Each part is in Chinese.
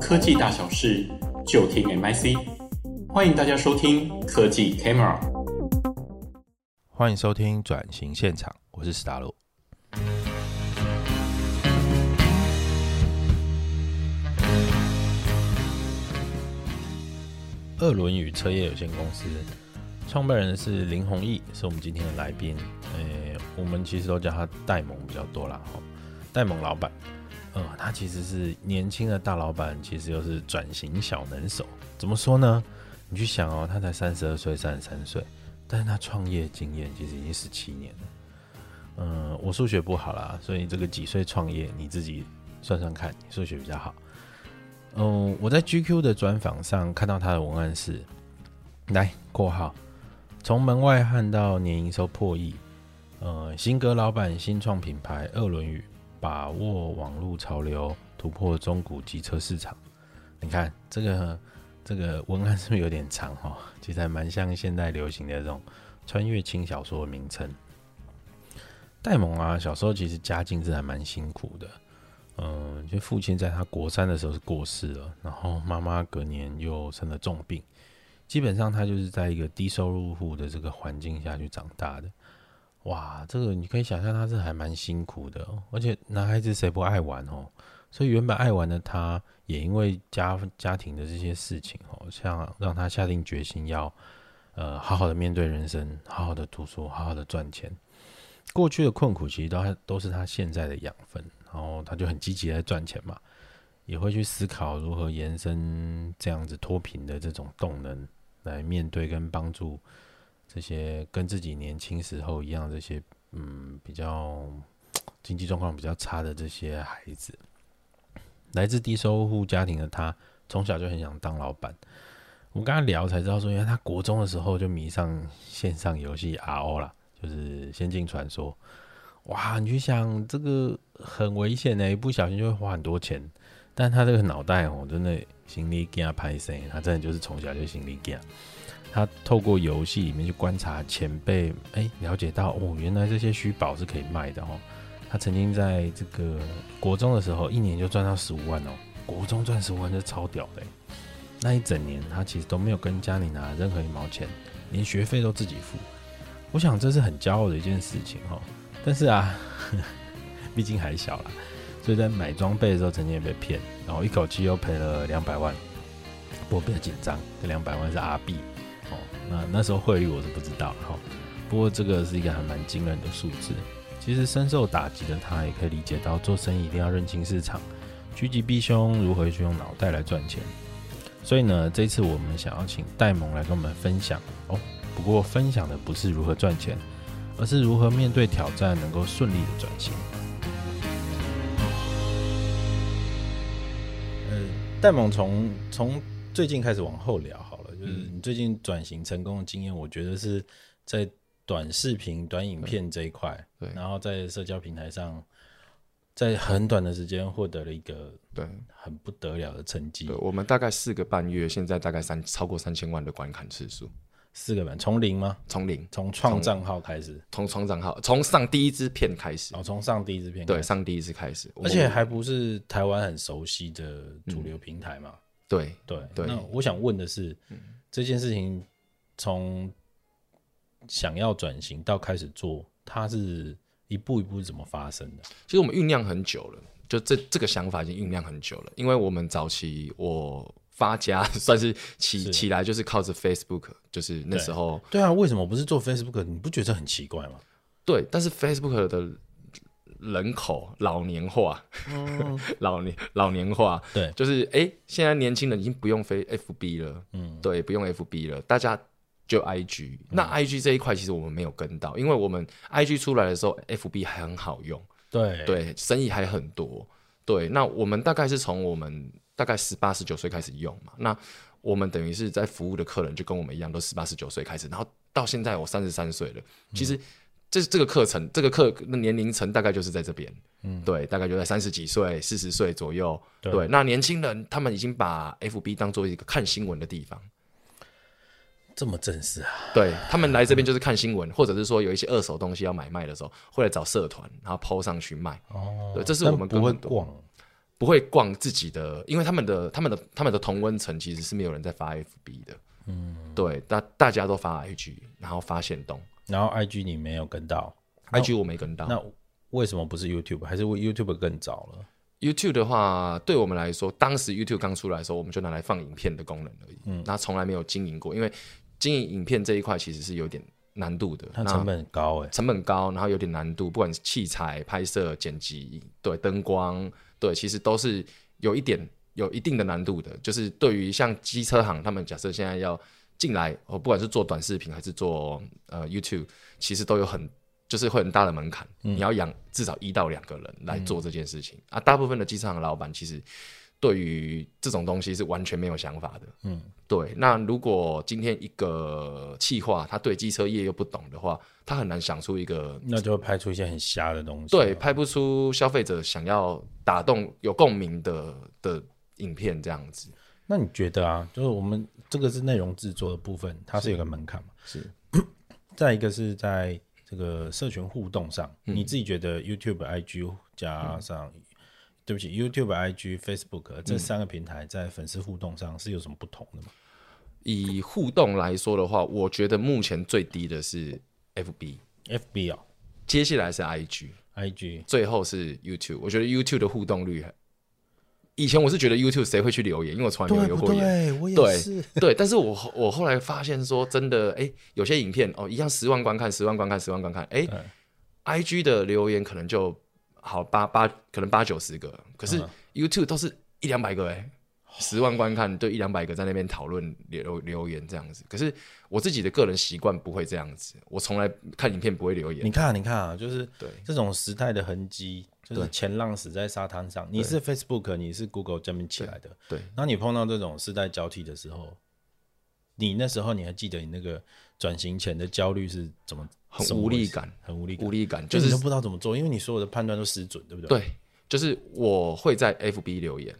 科技大小事，就听 MIC。欢迎大家收听科技 Camera。欢迎收听转型现场，我是史达洛。鄂伦语车业有限公司创办人是林弘毅，是我们今天的来宾。呃，我们其实都叫他戴蒙比较多啦。哈。戴蒙老板，呃，他其实是年轻的大老板，其实又是转型小能手。怎么说呢？你去想哦，他才三十二岁、三十三岁，但是他创业经验其实已经十七年了。嗯、我数学不好啦，所以这个几岁创业，你自己算算看，你数学比较好。嗯、我在 GQ 的专访上看到他的文案是：来括号，从门外汉到年营收破亿，呃，新格老板新创品牌二轮语，把握网络潮流，突破中古机车市场。你看这个这个文案是不是有点长哈？其实还蛮像现在流行的这种穿越轻小说的名称。戴蒙啊，小时候其实家境是还蛮辛苦的。嗯，就父亲在他国三的时候是过世了，然后妈妈隔年又生了重病，基本上他就是在一个低收入户的这个环境下去长大的。哇，这个你可以想象他是还蛮辛苦的，而且男孩子谁不爱玩哦？所以原本爱玩的他，也因为家家庭的这些事情哦，像让他下定决心要呃好好的面对人生，好好的读书，好好的赚钱。过去的困苦其实都都是他现在的养分。然后他就很积极在赚钱嘛，也会去思考如何延伸这样子脱贫的这种动能，来面对跟帮助这些跟自己年轻时候一样这些嗯比较经济状况比较差的这些孩子。来自低收入家庭的他，从小就很想当老板。我跟他聊才知道说，因为他国中的时候就迷上线上游戏 RO 啦，就是《仙境传说》。哇，你去想这个很危险的，一不小心就会花很多钱。但他这个脑袋哦，真的心理惊歹势，他真的就是从小就心理惊。他透过游戏里面去观察前辈，哎、了解到哦，原来这些虚宝是可以卖的哦。他曾经在这个国中的时候，一年就赚到十五万哦。国中赚十五万就超屌的。那一整年他其实都没有跟家里拿任何一毛钱，连学费都自己付。我想这是很骄傲的一件事情哈。但是啊，毕竟还小啦，所以在买装备的时候曾经也被骗，然后一口气又赔了两百万。不过不要紧张，这两百万是阿币哦。那那时候汇率我是不知道哈。不过这个是一个还蛮惊人的数字。其实深受打击的他也可以理解到，做生意一定要认清市场，趋吉避凶，如何去用脑袋来赚钱。所以呢，这次我们想要请戴蒙来跟我们分享哦。不过分享的不是如何赚钱。而是如何面对挑战，能够顺利的转型。呃，戴蒙从从最近开始往后聊，就是你最近转型成功的经验，我觉得是在短视频、短影片这一块，对，然后在社交平台上，在很短的时间获得了一个对很不得了的成绩。我们大概四个半月，现在大概三超过三千万的观看次数。四个版从零吗？从零，从创账号开始，从创账号，从上第一支片开始。哦，从上第一支片，对，上第一支开始，而且还不是台湾很熟悉的主流平台嘛？嗯、对对对。那我想问的是，嗯、这件事情从想要转型到开始做，它是一步一步怎么发生的？其实我们酝酿很久了，就这这个想法已经酝酿很久了，因为我们早期我。发家 算是起起来，就是靠着 Facebook，就是那时候对。对啊，为什么不是做 Facebook？你不觉得很奇怪吗？对，但是 Facebook 的人口老年化，嗯、老年老年化，对，就是哎、欸，现在年轻人已经不用 FB 了，嗯，对，不用 FB 了，大家就 IG。那 IG 这一块其实我们没有跟到，因为我们 IG 出来的时候，FB 还很好用，对对，生意还很多，对。那我们大概是从我们。大概十八十九岁开始用嘛，那我们等于是在服务的客人就跟我们一样，都十八十九岁开始，然后到现在我三十三岁了。其实这这个课程，这个课的年龄层大概就是在这边，嗯，对，大概就在三十几岁、四十岁左右。对，对，那年轻人他们已经把 FB 当做一个看新闻的地方，这么正式啊？对，他们来这边就是看新闻，或者是说有一些二手东西要买卖的时候，会来找社团，然后 PO 上去卖。哦，对，这是我们不会逛。不会逛自己的，因为他们的他们的他们的同温层其实是没有人在发 FB 的，嗯，对，大大家都发 IG，然后发现动，然后 IG 你没有跟到，IG 我没跟到，那为什么不是 YouTube？还是 YouTube 更早了？YouTube 的话，对我们来说，当时 YouTube 刚出来的时候，我们就拿来放影片的功能而已，嗯，那从来没有经营过，因为经营影片这一块其实是有点难度的，它成本很高哎、欸，成本高，然后有点难度，不管是器材、拍摄、剪辑，对灯光。对，其实都是有一点有一定的难度的。就是对于像机车行，他们假设现在要进来，哦，不管是做短视频还是做呃 YouTube，其实都有很就是会很大的门槛。嗯、你要养至少一到两个人来做这件事情、嗯、啊。大部分的机车行的老板其实对于这种东西是完全没有想法的。嗯，对。那如果今天一个企划他对机车业又不懂的话，他很难想出一个，那就会拍出一些很瞎的东西。对，拍不出消费者想要打动、有共鸣的的影片这样子。那你觉得啊，就是我们这个是内容制作的部分，它是有个门槛嘛？是。再一个是在这个社群互动上，嗯、你自己觉得 YouTube、IG 加上，嗯、对不起，YouTube、IG、Facebook 这三个平台在粉丝互动上是有什么不同的吗？以互动来说的话，我觉得目前最低的是。F B F B 哦，接下来是 I G I G，最后是 YouTube。我觉得 YouTube 的互动率，以前我是觉得 YouTube 谁会去留言，因为我从来没有留过言。对，我也是。对，对，但是我我后来发现说，真的，哎，有些影片哦，一样十万观看，十万观看，十万观看，哎，I G 的留言可能就好八八，可能八九十个，可是 YouTube 都是一两百个，哎。十万观看，对一两百个在那边讨论留留言这样子，可是我自己的个人习惯不会这样子，我从来看影片不会留言。你看，你看啊，就是对这种时代的痕迹，就是前浪死在沙滩上。你是 Facebook，你是 Google 这边起来的，对。当你碰到这种世代交替的时候，你那时候你还记得你那个转型前的焦虑是怎么？很无力感，很无力感，无力感，就是你都不知道怎么做，因为你所有的判断都失准，对不对？对，就是我会在 FB 留言。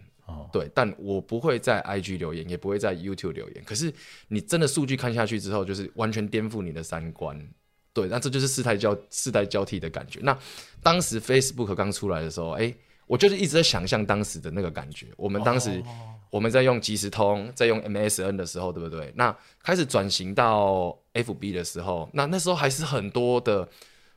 对，但我不会在 IG 留言，也不会在 YouTube 留言。可是你真的数据看下去之后，就是完全颠覆你的三观。对，那这就是世代交世代交替的感觉。那当时 Facebook 刚出来的时候，哎，我就是一直在想象当时的那个感觉。我们当时我们在用即时通，在用 MSN 的时候，对不对？那开始转型到 FB 的时候，那那时候还是很多的。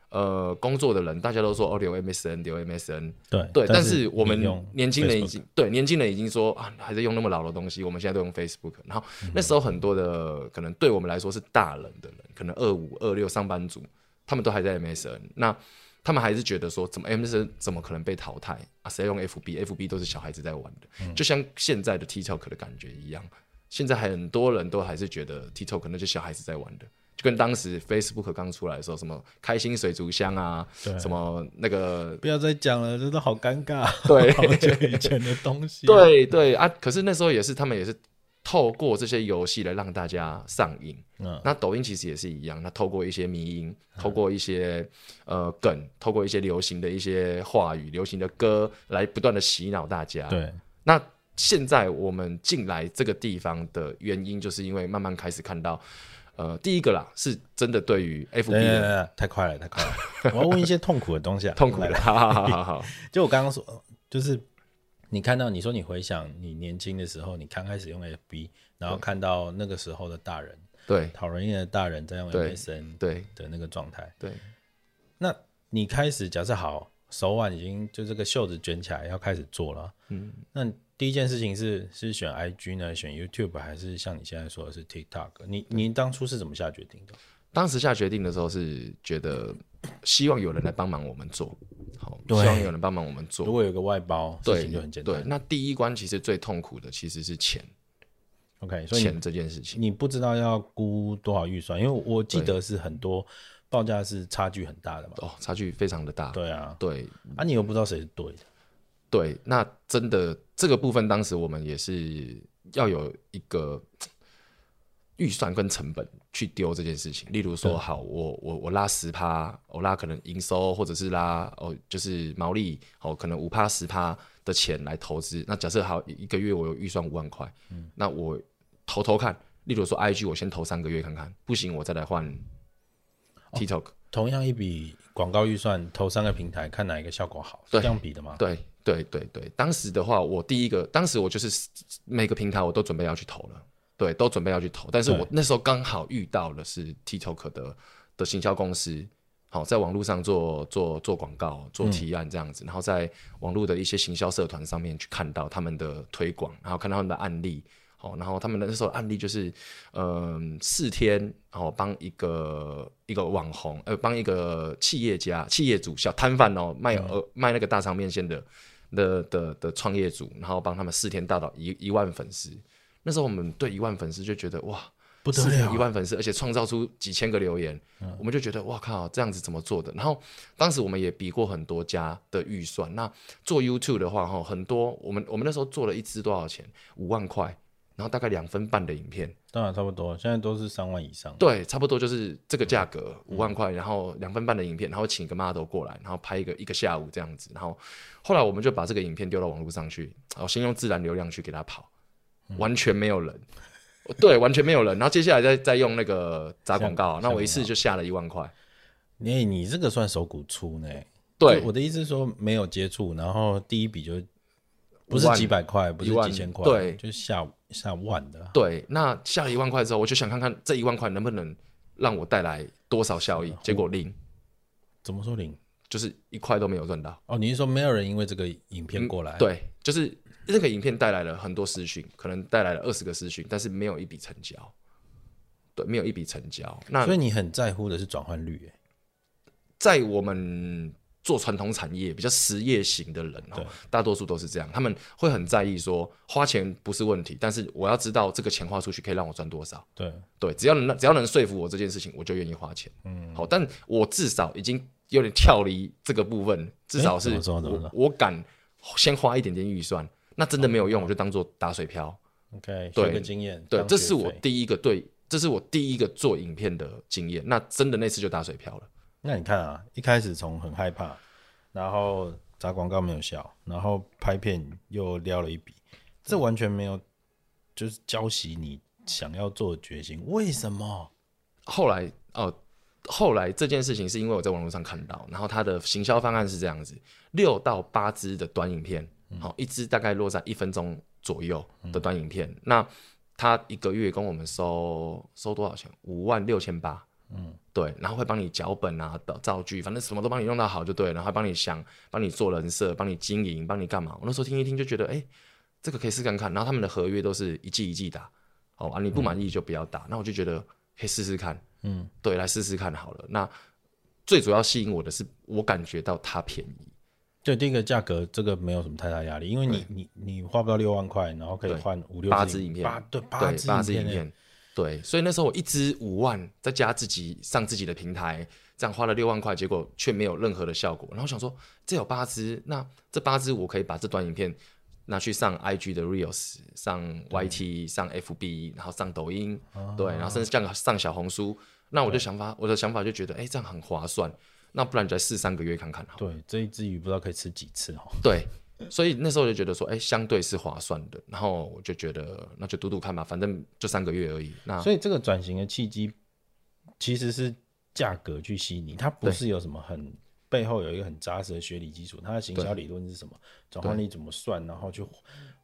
呃，工作的人大家都说哦，留 MSN，留 MSN，对对，但是我们年轻人已经对年轻人已经说啊，还在用那么老的东西，我们现在都用 Facebook。然后那时候很多的可能对我们来说是大人的人，可能二五二六上班族，他们都还在 MSN，那他们还是觉得说，怎么 MSN 怎么可能被淘汰啊？谁用 FB？FB 都是小孩子在玩的，嗯、就像现在的 TikTok 的感觉一样，现在很多人都还是觉得 TikTok 可能就小孩子在玩的。就跟当时 Facebook 刚出来的时候，什么开心水族箱啊，什么那个，不要再讲了，真的好尴尬。对，好久以前的东西。对对啊，可是那时候也是他们也是透过这些游戏来让大家上瘾。嗯，那抖音其实也是一样，那透过一些迷因，透过一些、嗯、呃梗，透过一些流行的一些话语、流行的歌来不断的洗脑大家。对，那现在我们进来这个地方的原因，就是因为慢慢开始看到。呃，第一个啦，是真的对于对对太快了，太快了。我要问一些痛苦的东西啊，痛苦的。好好好好，就我刚刚说，就是你看到你说你回想你年轻的时候，你刚开始用 FB，然后看到那个时候的大人，对，讨人厌的大人在用 MSN，对的那个状态，对。那你开始假设好，手腕已经就这个袖子卷起来要开始做了，嗯，那。第一件事情是是选 IG 呢，选 YouTube 还是像你现在说的是 TikTok？你你当初是怎么下决定的？当时下决定的时候是觉得希望有人来帮忙我们做，好，希望有人帮忙我们做。如果有个外包，对，事情就很简单。对，那第一关其实最痛苦的其实是钱。OK，所以钱这件事情，你不知道要估多少预算，因为我记得是很多报价是差距很大的嘛。哦，差距非常的大。对啊，对啊，你又不知道谁是对的。对，那真的这个部分，当时我们也是要有一个预算跟成本去丢这件事情。例如说，好，我我我拉十趴，我拉可能营收，或者是拉哦，就是毛利哦，可能五趴十趴的钱来投资。那假设好一个月我有预算五万块，嗯，那我投投看。例如说，IG 我先投三个月看看，不行我再来换 TikTok。同样一笔广告预算，投三个平台，看哪一个效果好，是这样比的吗？对。对对对，当时的话，我第一个，当时我就是每个平台我都准备要去投了，对，都准备要去投，但是我那时候刚好遇到的是 TikTok 的的行销公司。好，在网络上做做做广告、做提案这样子，嗯、然后在网络的一些行销社团上面去看到他们的推广，然后看到他们的案例。好，然后他们的那时候案例就是，嗯、呃，四天，然后帮一个一个网红，呃，帮一个企业家、企业主、小摊贩哦，卖呃、嗯、卖那个大肠面线的的的的创业组，然后帮他们四天大到一一万粉丝。那时候我们对一万粉丝就觉得哇。不得了，一万粉丝，而且创造出几千个留言，嗯、我们就觉得哇靠，这样子怎么做的？然后当时我们也比过很多家的预算。那做 YouTube 的话，哈，很多我们我们那时候做了一支多少钱？五万块，然后大概两分半的影片，当然差不多，现在都是三万以上。对，差不多就是这个价格，五、嗯、万块，然后两分半的影片，然后请一个 model 过来，然后拍一个一个下午这样子。然后后来我们就把这个影片丢到网络上去，然后先用自然流量去给他跑，嗯、完全没有人。对，完全没有人。然后接下来再再用那个砸广告，那我一次就下了一万块。你你这个算手骨粗呢？对，我的意思是说没有接触，然后第一笔就不是几百块，不是几千块，对，就下下万的。对，那下一万块之后，我就想看看这一万块能不能让我带来多少效益。结果零。怎么说零？就是一块都没有赚到。哦，你是说没有人因为这个影片过来？嗯，对，就是。这个影片带来了很多私讯，可能带来了二十个私讯，但是没有一笔成交。对，没有一笔成交。那所以你很在乎的是转换率，在我们做传统产业比较实业型的人哦，大多数都是这样，他们会很在意说花钱不是问题，但是我要知道这个钱花出去可以让我赚多少。对对，只要能只要能说服我这件事情，我就愿意花钱。嗯，好，但我至少已经有点跳离这个部分，至少是我我敢先花一点点预算。那真的没有用，我就当做打水漂。OK，对，经验。对，这是我第一个对，这是我第一个做影片的经验。那真的那次就打水漂了。那你看啊，一开始从很害怕，然后砸广告没有效，然后拍片又撩了一笔，这完全没有就是浇熄你想要做的决心。为什么？后来哦，后来这件事情是因为我在网络上看到，然后他的行销方案是这样子：六到八支的短影片。好，一支大概落在一分钟左右的短影片，嗯、那他一个月跟我们收收多少钱？五万六千八。嗯，对，然后会帮你脚本啊、的造句，反正什么都帮你弄到好就对了，然后还帮你想、帮你做人设、帮你经营、帮你干嘛？我那时候听一听就觉得，哎、欸，这个可以试看看。然后他们的合约都是一季一季打，哦啊，你不满意就不要打。那、嗯、我就觉得可以试试看，嗯，对，来试试看好了。那最主要吸引我的是，我感觉到它便宜。对，第一个价格这个没有什么太大压力，因为你你你花不到六万块，然后可以换五六八支影片，八对八支影片，对，所以那时候我一支五万，再加自己上自己的平台，这样花了六万块，结果却没有任何的效果。然后想说，这有八支，那这八支我可以把这段影片拿去上 IG 的 Reels，上 YT，上 FB，然后上抖音，对，然后甚至这样上小红书。那我的想法，我的想法就觉得，哎，这样很划算。那不然就再试三个月看看好。对，这一只鱼不知道可以吃几次哦。对，所以那时候就觉得说，哎、欸，相对是划算的。然后我就觉得，那就赌赌看吧，反正就三个月而已。那所以这个转型的契机其实是价格去吸引你，它不是有什么很背后有一个很扎实的学理基础。它的行销理论是什么？转换率怎么算？然后去。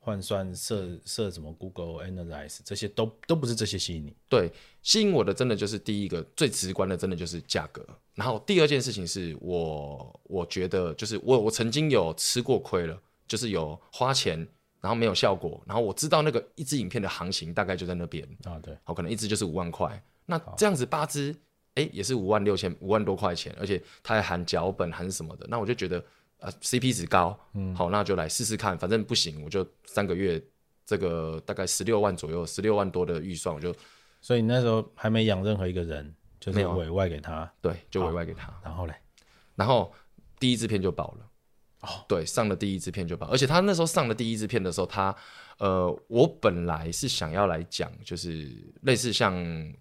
换算设设什么 Google Analyze 这些都都不是这些吸引你，对，吸引我的真的就是第一个最直观的，真的就是价格。然后第二件事情是我我觉得就是我我曾经有吃过亏了，就是有花钱然后没有效果，然后我知道那个一支影片的行情大概就在那边啊，对，好，可能一支就是五万块，那这样子八支哎也是五万六千五万多块钱，而且它还含脚本含什么的，那我就觉得。啊，CP 值高，嗯，好，那就来试试看，反正不行，我就三个月，这个大概十六万左右，十六万多的预算，我就，所以你那时候还没养任何一个人，就是委外给他，对，就委外给他，然后嘞，然后第一支片就爆了，哦，对，上了第一支片就爆，而且他那时候上了第一支片的时候，他，呃，我本来是想要来讲，就是类似像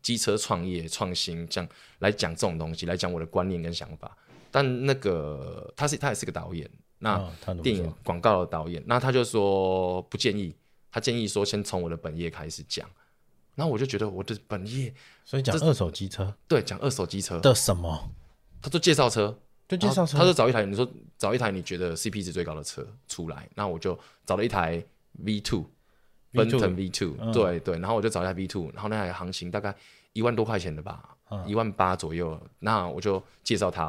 机车创业创新这样来讲这种东西，来讲我的观念跟想法。但那个他是他也是个导演，那电影广告的导演，那他就说不建议，他建议说先从我的本业开始讲，然后我就觉得我的本业，所以讲二手机车，对，讲二手机车。的什么？他说介绍车，就介绍车，他说找一台，你说找一台你觉得 CP 值最高的车出来，那我就找了一台 V two，奔腾 V two，对对，然后我就找一台 V two，然后那台行情大概一万多块钱的吧，一万八左右，那我就介绍他。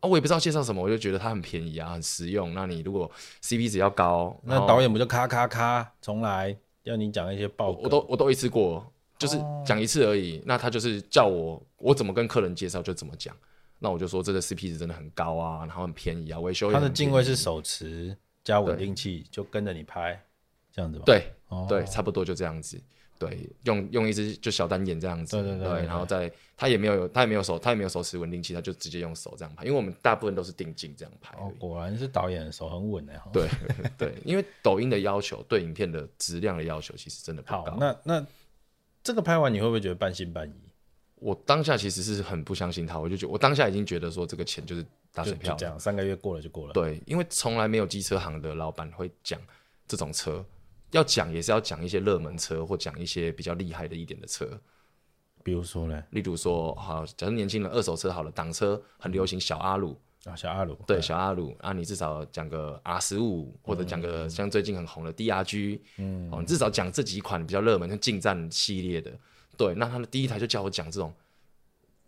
啊，我也不知道介绍什么，我就觉得它很便宜啊，很实用。那你如果 CP 值要高，那导演不就咔咔咔重来，要你讲一些报，我都我都一次过，就是讲一次而已。哦、那他就是叫我我怎么跟客人介绍就怎么讲。那我就说这个 CP 值真的很高啊，然后很便宜啊，维修。它的定位是手持加稳定器，就跟着你拍，这样子吧？对，哦、对，差不多就这样子。对，用用一支就小单眼这样子，对对对，然后再他也没有他也没有手他也没有手持稳定器，他就直接用手这样拍，因为我们大部分都是定镜这样拍。哦，果然是导演的手很稳的。对对，因为抖音的要求对影片的质量的要求其实真的不高。好，那那这个拍完你会不会觉得半信半疑？我当下其实是很不相信他，我就觉得我当下已经觉得说这个钱就是打水漂，这样三个月过了就过了。对，因为从来没有机车行的老板会讲这种车。要讲也是要讲一些热门车，或讲一些比较厉害的一点的车，比如说呢，例如说，好，假如年轻人二手车好了，挡车很流行小阿鲁啊，小阿鲁，对，小阿鲁啊，你至少讲个 R 十五，或者讲个像最近很红的 DRG，嗯，哦，你至少讲这几款比较热门，像近战系列的，对，那他的第一台就叫我讲这种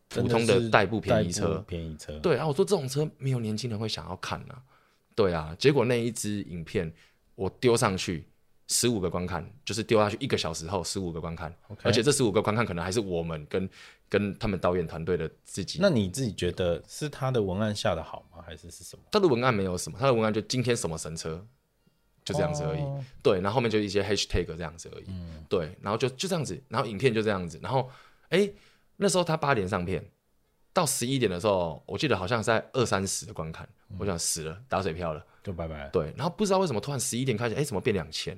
普通的代步便宜车，便宜车，对啊，我说这种车没有年轻人会想要看啊，对啊，结果那一支影片我丢上去。十五个观看，就是丢下去一个小时后，十五个观看，Okay. 而且这十五个观看可能还是我们跟跟他们导演团队的自己。那你自己觉得是他的文案下的好吗？还是是什么？他的文案没有什么，他的文案就今天什么神车，就这样子而已。Oh. 对，然后后面就一些 hashtag 这样子而已。嗯，对，然后就就这样子，然后影片就这样子，然后哎、欸，那时候他八点上片，到十一点的时候，我记得好像在二三十的观看，嗯、我想死了，打水漂了，就拜拜。对，然后不知道为什么突然十一点开始，哎、欸，怎么变两千？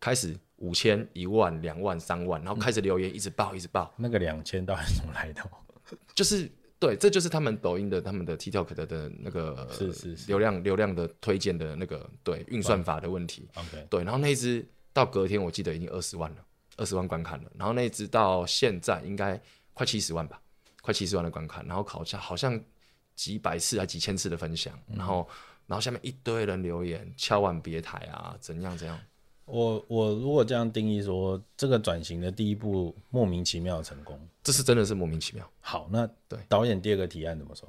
开始五千、一万、两万、三万，然后开始留言，一直爆，一直爆。那个两千到底怎么来的？就是对，这就是他们抖音的、他们的 TikTok 的的那个是是流量流量的推荐的那个对运算法的问题。OK，对，然后那一只到隔天我记得已经二十万了，二十万观看了。然后那一只到现在应该快七十万吧，快七十万的观看。然后好像好像几百次啊几千次的分享，然后然后下面一堆人留言，千万别抬啊，怎样怎样。我我如果这样定义说，这个转型的第一步莫名其妙成功，这是真的是莫名其妙。好，那对导演第二个提案怎么说？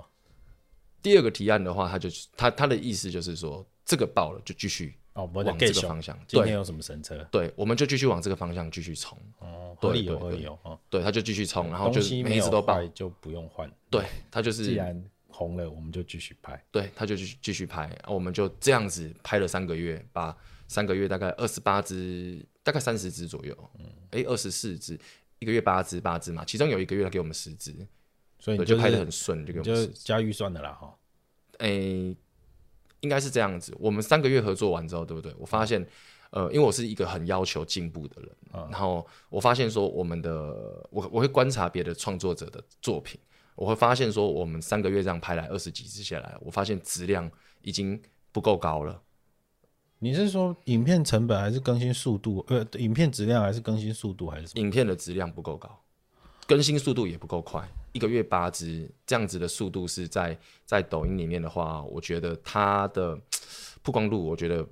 第二个提案的话，他就他他的意思就是说，这个爆了就继续哦往这个方向。哦、今天有什么神车？对，我们就继续往这个方向继续冲。哦，合理有合理有哦。对，他就继续冲，然后就每一次都爆就不用换。对，他就是既然红了，我们就继续拍。对，他就继续继续拍，我们就这样子拍了三个月，把。三个月大概二十八只，大概三十只左右。嗯，哎，二十四只，一个月八只，八只嘛。其中有一个月他给我们十只，所以就拍的很顺，就给我们就加预算的啦哈。哎，应该是这样子。我们三个月合作完之后，对不对？我发现，呃，因为我是一个很要求进步的人，然后我发现说，我们的我我会观察别的创作者的作品，我会发现说，我们三个月这样拍来二十几支下来，我发现质量已经不够高了。你是说影片成本还是更新速度？呃，影片质量还是更新速度还是什么？影片的质量不够高，更新速度也不够快。一个月八支这样子的速度是在在抖音里面的话，我觉得它的曝光度，我觉得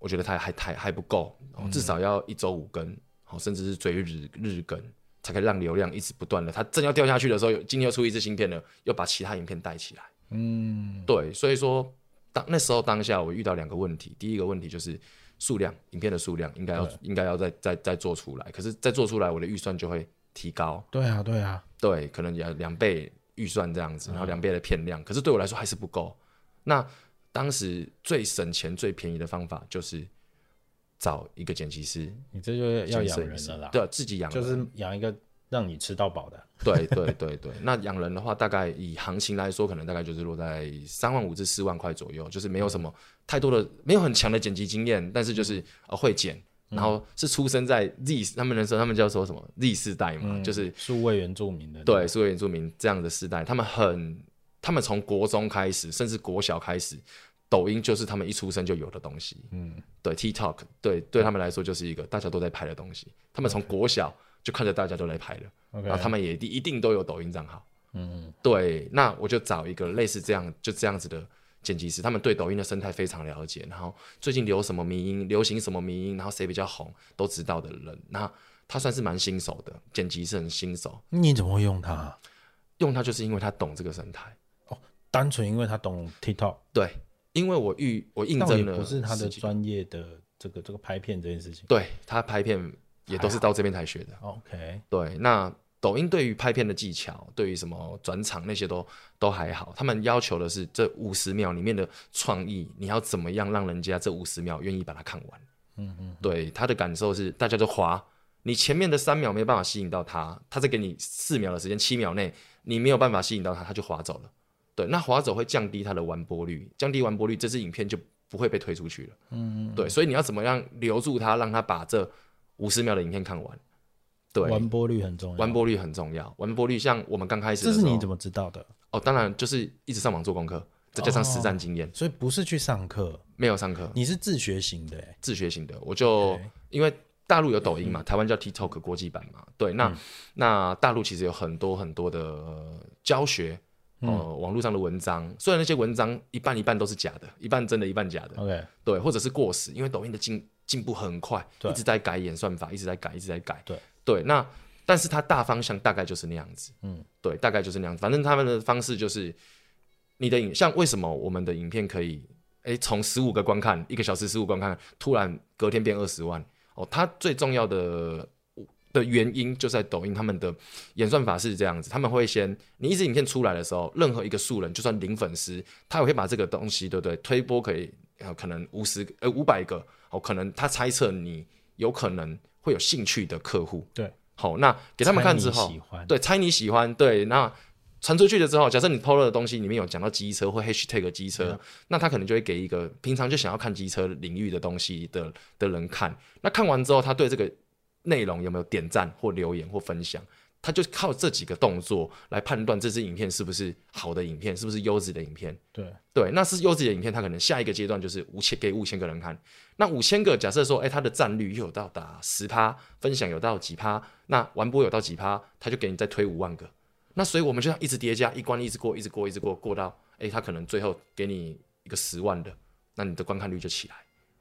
我觉得它还还还不够，至少要一周五更，好，甚至是追日日更，才可以让流量一直不断的。它正要掉下去的时候，今天又出一支新片了，又把其他影片带起来。嗯，对，所以说。当那时候当下我遇到两个问题，第一个问题就是数量，影片的数量应该要应该要再再再做出来，可是再做出来我的预算就会提高。对啊，对啊，对，可能要两倍预算这样子，然后两倍的片量，嗯、可是对我来说还是不够。那当时最省钱最便宜的方法就是找一个剪辑师，你这就要养人了啦，对，自己养，就是养一个。让你吃到饱的，对对对。对。那养人的话，大概以行情来说，可能大概就是落在三万五至四万块左右，就是没有什么太多的，没有很强的剪辑经验，但是就是呃会剪，然后是出生在 Z，他们人说他们叫说什么？Z 世代嘛，就是数位原住民的，对，数位原住民这样的世代，他们很，他们从国中开始，甚至国小开始，抖音就是他们一出生就有的东西，嗯，对，TikTok，对，对他们来说就是一个大家都在拍的东西，他们从国小。就看着大家都来拍了，Okay. 然后他们也一定都有抖音账号嗯，对，那我就找一个类似这样就这样子的剪辑师，他们对抖音的生态非常了解，然后最近流什么迷因，流行什么迷因，然后谁比较红都知道的人，那他算是蛮新手的，剪辑是很新手。你怎么会用他？用他就是因为他懂这个生态哦，单纯因为他懂 TikTok。对，因为我遇我印证了，不是他的专业的这个这个拍片这件事情。对，他拍片也都是到这边才学的。OK，对，那抖音对于拍片的技巧，对于什么转场那些都都还好。他们要求的是这五十秒里面的创意，你要怎么样让人家这五十秒愿意把它看完？嗯嗯，对，他的感受是大家都滑，你前面的三秒没办法吸引到他，他再给你四秒的时间，七秒内你没有办法吸引到他，他就滑走了。对，那滑走会降低他的完播率，降低完播率，这支影片就不会被推出去了。嗯嗯，对，所以你要怎么样留住他，让他把这五十秒的影片看完？对，完播率很重要。完播率很重要。完播率像我们刚开始这是你怎么知道的？哦，当然就是一直上网做功课，再加上实战经验。所以不是去上课，没有上课，你是自学型的。自学型的，我就因为大陆有抖音嘛，台湾叫 TikTok 国际版嘛。对，那那大陆其实有很多很多的教学。呃，网络上的文章，虽然那些文章一半一半都是假的，一半真的，一半假的。OK，对，或者是过时，因为抖音的进进步很快，一直在改演算法，一直在改，一直在改。对对，那但是它大方向大概就是那样子。嗯，对，大概就是那样子。反正他们的方式就是，你的影像为什么我们的影片可以，哎，从十五个观看，一个小时十五观看，突然隔天变二十万？哦，它最重要的。的原因就在抖音，他们的演算法是这样子，他们会先你一支影片出来的时候，任何一个素人，就算零粉丝，他也会把这个东西，对不对？推播可以，可能五十呃五百个，哦，可能他猜测你有可能会有兴趣的客户，对，好，那给他们看之后，对，猜你喜欢，对，那传出去了之后，假设你 PO 了的东西里面有讲到机车或 hashtag 机车，嗯、那他可能就会给一个平常就想要看机车领域的东西的的人看，那看完之后，他对这个。内容有没有点赞或留言或分享，他就靠这几个动作来判断这支影片是不是好的影片，是不是优质的影片。对对，那是优质的影片，他可能下一个阶段就是五千给五千个人看。那五千个假设说，哎，他的赞率又有到达十趴，分享有到几趴，那完播有到几趴，他就给你再推五万个。那所以我们就要一直叠加，一关一直过，一直过，一直过，过到哎，他可能最后给你一个十万的，那你的观看率就起来。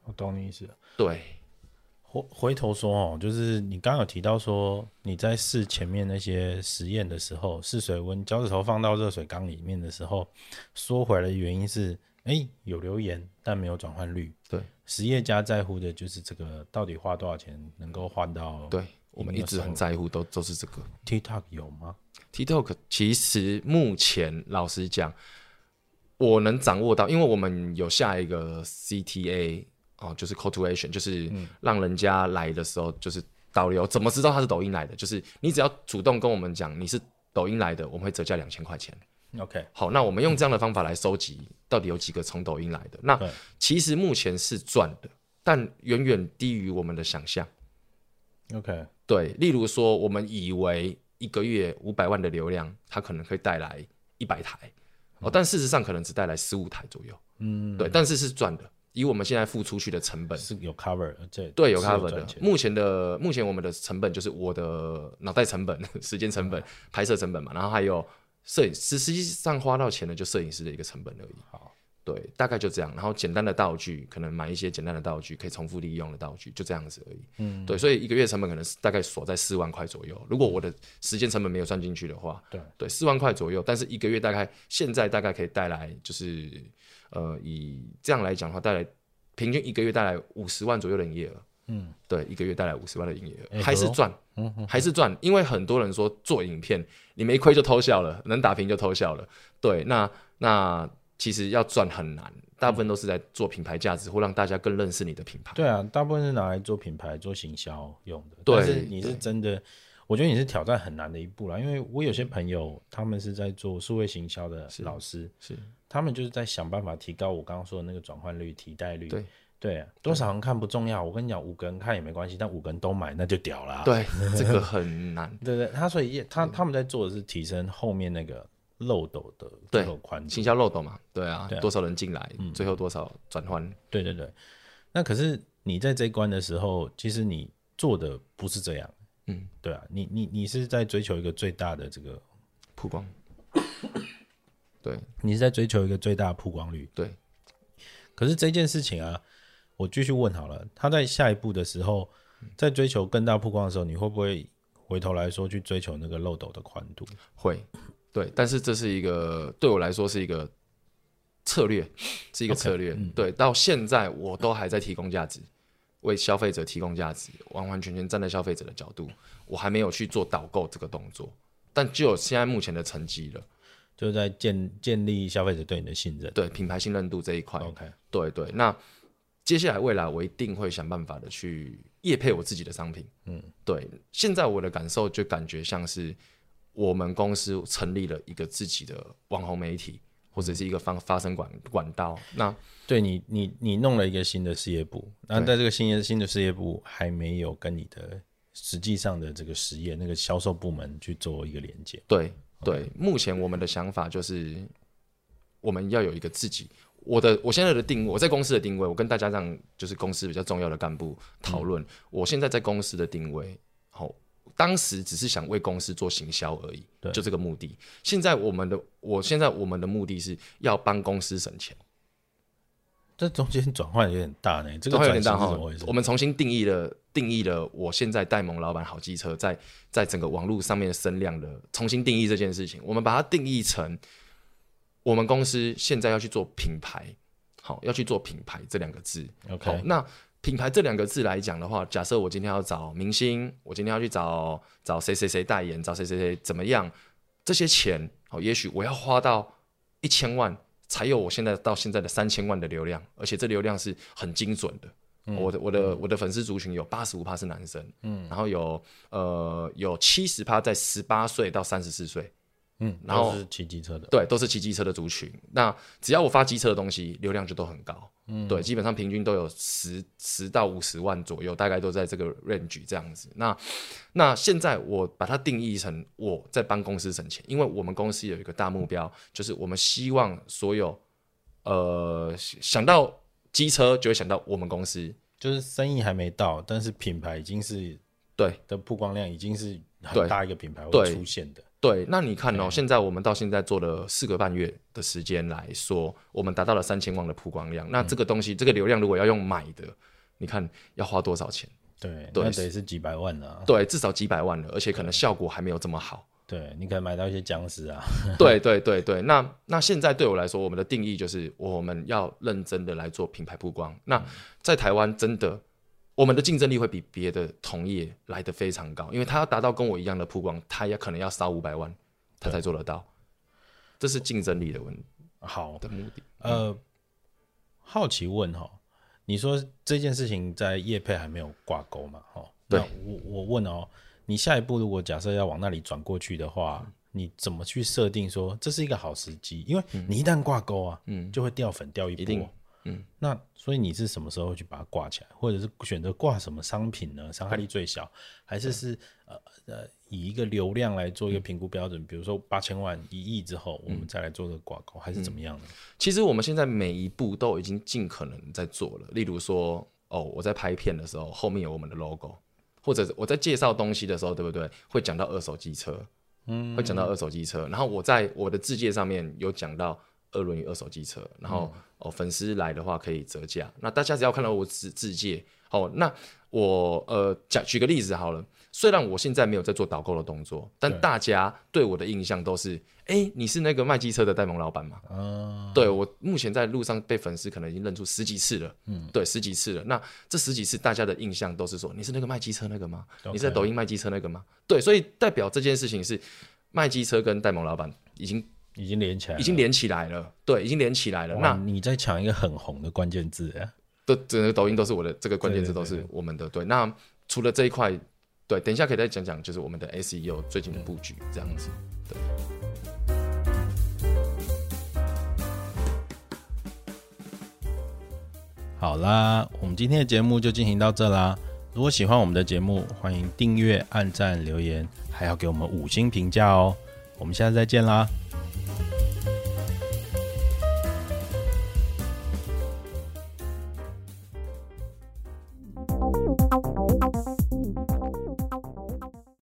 我懂你意思了。对。回回头说哦，就是你刚刚有提到说你在试前面那些实验的时候，试水温，脚趾头放到热水缸里面的时候，缩回来的原因是，哎、欸，有留言但没有转换率。对，实业家在乎的就是这个，到底花多少钱能够换到？对，我们一直很在乎，都都是这个。TikTok 有吗？TikTok 其实目前老实讲，我能掌握到，因为我们有下一个 CTA。哦，就是 call to action，就是让人家来的时候，就是导流。怎么知道他是抖音来的？就是你只要主动跟我们讲你是抖音来的，我们会折价两千块钱。OK，好，那我们用这样的方法来收集，到底有几个从抖音来的？那其实目前是赚的，但远远低于我们的想象。OK，对，例如说，我们以为一个月五百万的流量，它可能可以带来一百台，哦，但事实上可能只带来十五台左右。嗯，对，但是是赚的。以我们现在付出去的成本是有 cover，对，对，有 cover 的。目前的目前我们的成本就是我的脑袋成本、时间成本、拍摄成本嘛，然后还有摄影师，实际上花到钱的就摄影师的一个成本而已。好，对，大概就这样。然后简单的道具，可能买一些简单的道具，可以重复利用的道具，就这样子而已。嗯，对，所以一个月成本可能是大概锁在四万块左右。如果我的时间成本没有算进去的话，对，对，四万块左右。但是一个月大概现在大概可以带来就是。呃，以这样来讲的话，带来平均一个月带来五十万左右的营业额。嗯，对，一个月带来五十万的营业额，还是赚，还是赚。因为很多人说做影片，你没亏就偷笑了，能打平就偷笑了。对，那那其实要赚很难，大部分都是在做品牌价值，或让大家更认识你的品牌。对啊，大部分是拿来做品牌、做行销用的。对，但是你是真的，我觉得你是挑战很难的一步啦。因为我有些朋友，他们是在做数位行销的老师，是。是他们就是在想办法提高我刚刚说的那个转换率、替代率。对对、啊，多少人看不重要。我跟你讲，五个人看也没关系，但五个人都买那就屌了。对，这个很难。对对，他所以他他们在做的是提升后面那个漏斗的对宽度，行销漏斗嘛。对啊，对啊，多少人进来，嗯，最后多少转换。对对对。那可是你在这一关的时候，其实你做的不是这样。嗯，对啊，你你你是在追求一个最大的这个曝光。对，你是在追求一个最大的曝光率。对，可是这件事情啊，我继续问好了，他在下一步的时候，在追求更大曝光的时候，你会不会回头来说去追求那个漏斗的宽度？会，对，但是这是一个对我来说是一个策略，是一个策略。Okay, 嗯、对，到现在我都还在提供价值，为消费者提供价值，完完全全站在消费者的角度，我还没有去做导购这个动作，但就有现在目前的成绩了，就是在建建立消费者对你的信任，对品牌信任度这一块。OK，对对，那接下来未来我一定会想办法的去业配我自己的商品。嗯，对，现在我的感受就感觉像是我们公司成立了一个自己的网红媒体。或者是一个发发生管管道，那对你你你弄了一个新的事业部，那在这个新的新的事业部还没有跟你的实际上的这个实业那个销售部门去做一个连接。对对，目前我们的想法就是我们要有一个自己，我的我现在的定位，我在公司的定位，我跟大家让就是公司比较重要的干部讨论，我现在在公司的定位，好。当时只是想为公司做行销而已，对，就这个目的。现在我们的，我现在我们的目的是要帮公司省钱。这中间转换有点大呢，这个转换有点大哈。我们重新定义了，定义了我现在戴蒙老板好机车在在整个网络上面的声量的重新定义这件事情，我们把它定义成我们公司现在要去做品牌，好，要去做品牌这两个字。OK，那。品牌这两个字来讲的话，假设我今天要找明星，我今天要去找找谁谁谁代言，找谁谁谁怎么样，这些钱哦，也许我要花到一千万才有我现在到现在的三千万的流量，而且这流量是很精准的。嗯、我的我的、嗯、我的粉丝族群有八十五趴是男生，嗯，然后有呃有七十趴在十八岁到三十四岁。嗯，然后是骑机车的，对，都是骑机车的族群。那只要我发机车的东西，流量就都很高。嗯，对，基本上平均都有十十到五十万左右，大概都在这个 range 这样子。那那现在我把它定义成我在帮公司省钱，因为我们公司有一个大目标，就是我们希望所有呃想到机车就会想到我们公司，就是生意还没到，但是品牌已经是对的曝光量已经是很大一个品牌会出现的。对，那你看哦，现在我们到现在做了四个半月的时间来说，我们达到了三千万的曝光量。那这个东西，这个流量如果要用买的，你看要花多少钱？对，对，那得是几百万啊。对，至少几百万了，而且可能效果还没有这么好。对，你可能买到一些僵尸啊。对对对对，那那现在对我来说，我们的定义就是我们要认真的来做品牌曝光。那在台湾真的。我们的竞争力会比别的同业来得非常高，因为他要达到跟我一样的曝光，他也可能要烧五百万，他才做得到。这是竞争力的问题。好的目的。呃，好奇问哈，你说这件事情在业配还没有挂钩嘛？哈，对。我我问哦，你下一步如果假设要往那里转过去的话，你怎么去设定说这是一个好时机？因为你一旦挂钩啊，嗯，就会掉粉掉一波。嗯，那所以你是什么时候去把它挂起来，或者是选择挂什么商品呢？伤害力最小，还是是呃呃以一个流量来做一个评估标准？嗯、比如说八千万、一亿之后，我们再来做个挂钩，嗯、还是怎么样呢？其实我们现在每一步都已经尽可能在做了。例如说，哦，我在拍片的时候，后面有我们的 logo，或者我在介绍东西的时候，对不对？会讲到二手机车，嗯，会讲到二手机车。然后我在我的字界上面有讲到。二轮与二手机车，然后、嗯、哦，粉丝来的话可以折价。那大家只要看到我自自介，哦，那我呃讲举个例子好了。虽然我现在没有在做导购的动作，但大家对我的印象都是，哎对，你是那个卖机车的戴蒙老板吗？嗯，对，我目前在路上被粉丝可能已经认出十几次了，嗯，对，十几次了。那这十几次大家的印象都是说，你是那个卖机车那个吗？Okay. 你是在抖音卖机车那个吗？对，所以代表这件事情是卖机车跟戴蒙老板已经。已经连起来，已经连起来了，对，已经连起来了。那你在抢一个很红的关键字啊？对，整个抖音都是我的，这个关键字都是我们的。对，那除了这一块，对，等一下可以再讲讲，就是我们的 SEO 最近的布局这样子。对。好啦，我们今天的节目就进行到这啦。如果喜欢我们的节目，欢迎订阅、按赞、留言，还要给我们五星评价哦。我们下次再见啦。